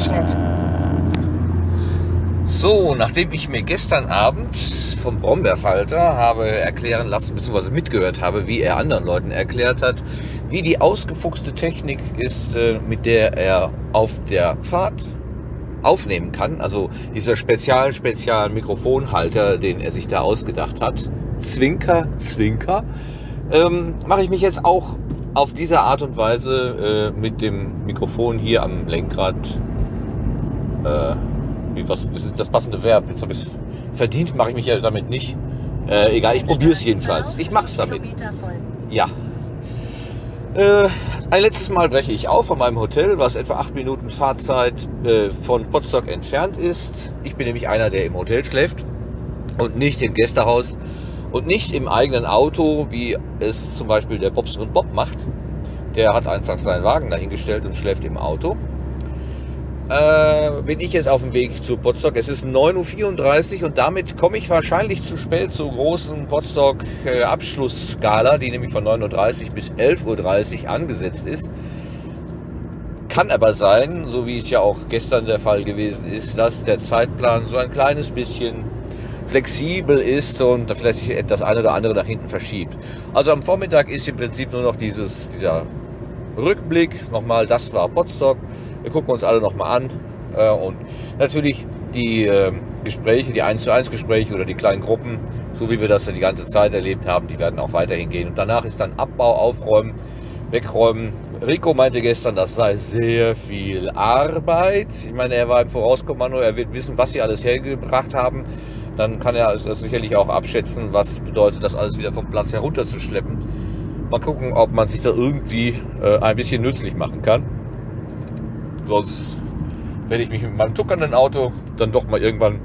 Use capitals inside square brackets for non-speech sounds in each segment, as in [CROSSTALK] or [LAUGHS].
gerechnet. So, nachdem ich mir gestern Abend vom Brombeerfalter habe erklären lassen, beziehungsweise mitgehört habe, wie er anderen Leuten erklärt hat, wie die ausgefuchste Technik ist, äh, mit der er auf der Fahrt aufnehmen kann. Also dieser spezial, spezial Mikrofonhalter, den er sich da ausgedacht hat. Zwinker, Zwinker. Ähm, Mache ich mich jetzt auch auf diese Art und Weise äh, mit dem Mikrofon hier am Lenkrad äh, wie, was, das passende Verb? Jetzt habe ich es verdient, mache ich mich ja damit nicht. Äh, egal, ich probiere es jedenfalls. Ich mache es damit. Ja. Äh, ein letztes Mal breche ich auf von meinem Hotel, was etwa acht Minuten Fahrzeit äh, von Potsdok entfernt ist. Ich bin nämlich einer, der im Hotel schläft und nicht im Gästehaus und nicht im eigenen Auto, wie es zum Beispiel der Bobs und Bob macht. Der hat einfach seinen Wagen dahingestellt und schläft im Auto äh, bin ich jetzt auf dem Weg zu Potsdok. Es ist 9.34 Uhr und damit komme ich wahrscheinlich zu spät zur großen Potsdok äh, die nämlich von 9.30 Uhr bis 11.30 Uhr angesetzt ist. Kann aber sein, so wie es ja auch gestern der Fall gewesen ist, dass der Zeitplan so ein kleines bisschen flexibel ist und vielleicht sich das eine oder andere nach hinten verschiebt. Also am Vormittag ist im Prinzip nur noch dieses, dieser Rückblick, nochmal, das war Potsdok. Wir gucken uns alle nochmal an. Äh, und natürlich die äh, Gespräche, die 1 zu 1 Gespräche oder die kleinen Gruppen, so wie wir das ja die ganze Zeit erlebt haben, die werden auch weiterhin gehen. Und danach ist dann Abbau, Aufräumen, Wegräumen. Rico meinte gestern, das sei sehr viel Arbeit. Ich meine, er war im Vorauskommando, er wird wissen, was sie alles hergebracht haben. Dann kann er also sicherlich auch abschätzen, was es bedeutet, das alles wieder vom Platz herunterzuschleppen. Mal gucken, ob man sich da irgendwie äh, ein bisschen nützlich machen kann. Sonst werde ich mich mit meinem tuckernden Auto dann doch mal irgendwann.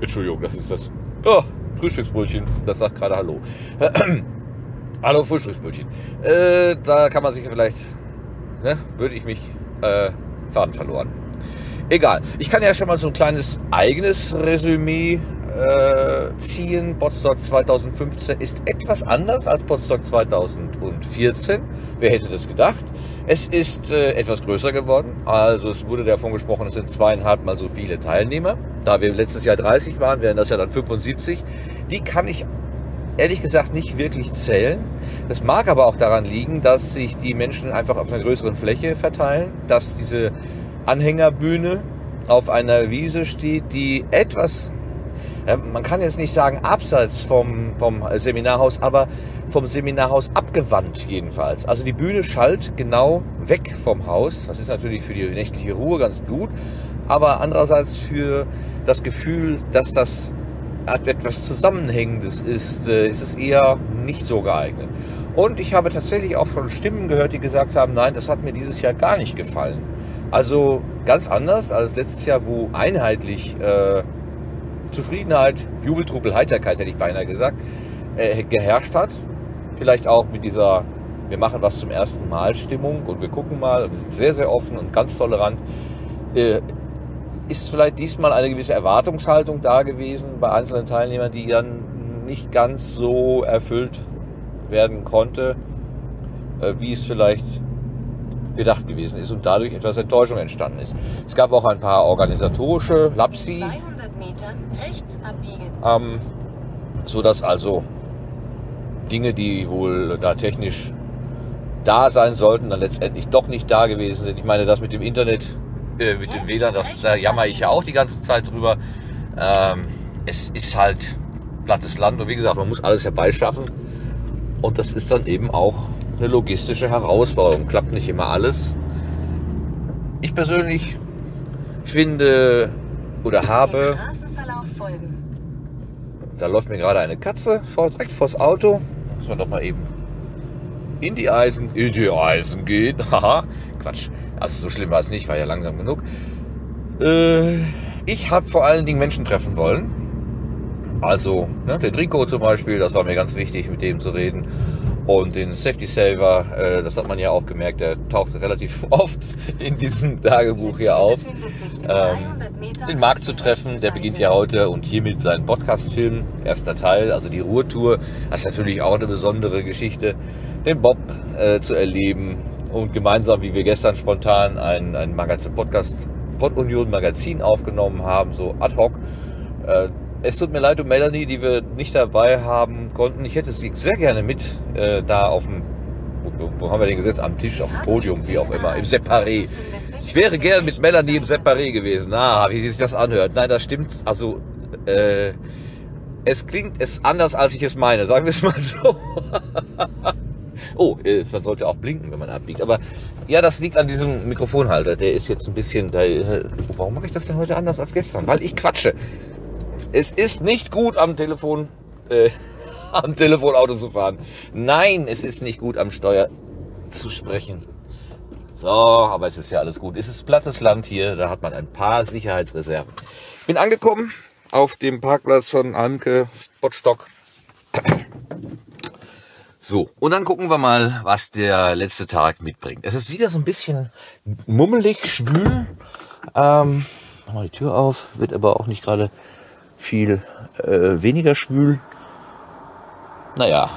Entschuldigung, das ist das. Oh, Frühstücksbrötchen, das sagt gerade Hallo. [CLEARS THROAT] Hallo Frühstücksbrötchen. Äh, da kann man sich vielleicht, ne, würde ich mich äh, Faden verloren. Egal. Ich kann ja schon mal so ein kleines eigenes Resümee äh, ziehen. Botstock 2015 ist etwas anders als Botstock 2014. Wer hätte das gedacht? Es ist äh, etwas größer geworden. Also es wurde davon gesprochen, es sind zweieinhalb mal so viele Teilnehmer. Da wir letztes Jahr 30 waren, wären das ja dann 75. Die kann ich ehrlich gesagt nicht wirklich zählen. Das mag aber auch daran liegen, dass sich die Menschen einfach auf einer größeren Fläche verteilen, dass diese Anhängerbühne auf einer Wiese steht, die etwas man kann jetzt nicht sagen abseits vom, vom Seminarhaus, aber vom Seminarhaus abgewandt jedenfalls. Also die Bühne schallt genau weg vom Haus. Das ist natürlich für die nächtliche Ruhe ganz gut, aber andererseits für das Gefühl, dass das etwas Zusammenhängendes ist, äh, ist es eher nicht so geeignet. Und ich habe tatsächlich auch von Stimmen gehört, die gesagt haben, nein, das hat mir dieses Jahr gar nicht gefallen. Also ganz anders als letztes Jahr, wo einheitlich äh, Zufriedenheit, Jubeltrubel, Heiterkeit, hätte ich beinahe gesagt, äh, geherrscht hat. Vielleicht auch mit dieser, wir machen was zum ersten Mal Stimmung und wir gucken mal, wir sind sehr, sehr offen und ganz tolerant. Äh, ist vielleicht diesmal eine gewisse Erwartungshaltung da gewesen bei einzelnen Teilnehmern, die dann nicht ganz so erfüllt werden konnte, äh, wie es vielleicht gedacht gewesen ist und dadurch etwas Enttäuschung entstanden ist. Es gab auch ein paar organisatorische Lapsi, ähm, so dass also Dinge, die wohl da technisch da sein sollten, dann letztendlich doch nicht da gewesen sind. Ich meine, das mit dem Internet, äh, mit dem WLAN, das, da jammer ich ja auch die ganze Zeit drüber. Ähm, es ist halt plattes Land und wie gesagt, man muss alles herbeischaffen. Und das ist dann eben auch eine logistische Herausforderung. Klappt nicht immer alles. Ich persönlich finde oder habe. Da läuft mir gerade eine Katze vor, direkt vors Auto. Muss man doch mal eben in die Eisen, in die Eisen gehen. [LAUGHS] Haha, Quatsch. Also so schlimm war es nicht, war ja langsam genug. Äh, ich habe vor allen Dingen Menschen treffen wollen. Also ne, den Rico zum Beispiel, das war mir ganz wichtig, mit dem zu reden. Und den Safety Saver, äh, das hat man ja auch gemerkt, der taucht relativ [LAUGHS] oft in diesem Tagebuch hier auf. Ähm, den Marc zu treffen, der beginnt ja heute und hiermit seinen Podcast-Film, erster Teil, also die Ruhrtour. Das ist natürlich auch eine besondere Geschichte. Den Bob äh, zu erleben und gemeinsam, wie wir gestern spontan einen, einen Magazin Podcast Pod Union Magazin aufgenommen haben, so ad hoc. Äh, es tut mir leid um Melanie, die wir nicht dabei haben konnten. Ich hätte sie sehr gerne mit äh, da auf dem, wo, wo haben wir den gesetzt? Am Tisch, auf dem Podium, wie auch immer, im Separé. Ich wäre gerne mit Melanie im Separé gewesen. Ah, wie sich das anhört. Nein, das stimmt. Also, äh, es klingt es anders, als ich es meine. Sagen wir es mal so. [LAUGHS] oh, äh, man sollte auch blinken, wenn man abbiegt. Aber ja, das liegt an diesem Mikrofonhalter. Der ist jetzt ein bisschen. Da, äh, warum mache ich das denn heute anders als gestern? Weil ich quatsche. Es ist nicht gut am Telefon, äh, [LAUGHS] am Telefonauto zu fahren. Nein, es ist nicht gut am Steuer zu sprechen. So, aber es ist ja alles gut. Es ist plattes Land hier, da hat man ein paar Sicherheitsreserven. Bin angekommen auf dem Parkplatz von Anke Spotstock. [CLEARS THROAT] So, und dann gucken wir mal, was der letzte Tag mitbringt. Es ist wieder so ein bisschen mummelig, schwül. Ähm, mach mal die Tür auf, wird aber auch nicht gerade viel äh, weniger schwül. Naja.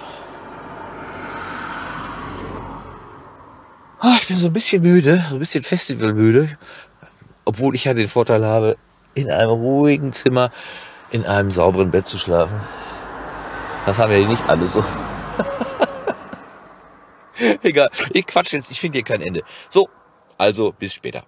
Ah, ich bin so ein bisschen müde, so ein bisschen festivalmüde. Obwohl ich ja den Vorteil habe, in einem ruhigen Zimmer, in einem sauberen Bett zu schlafen. Das haben wir nicht alle so. [LAUGHS] Egal, ich quatsch jetzt, ich finde hier kein Ende. So, also bis später.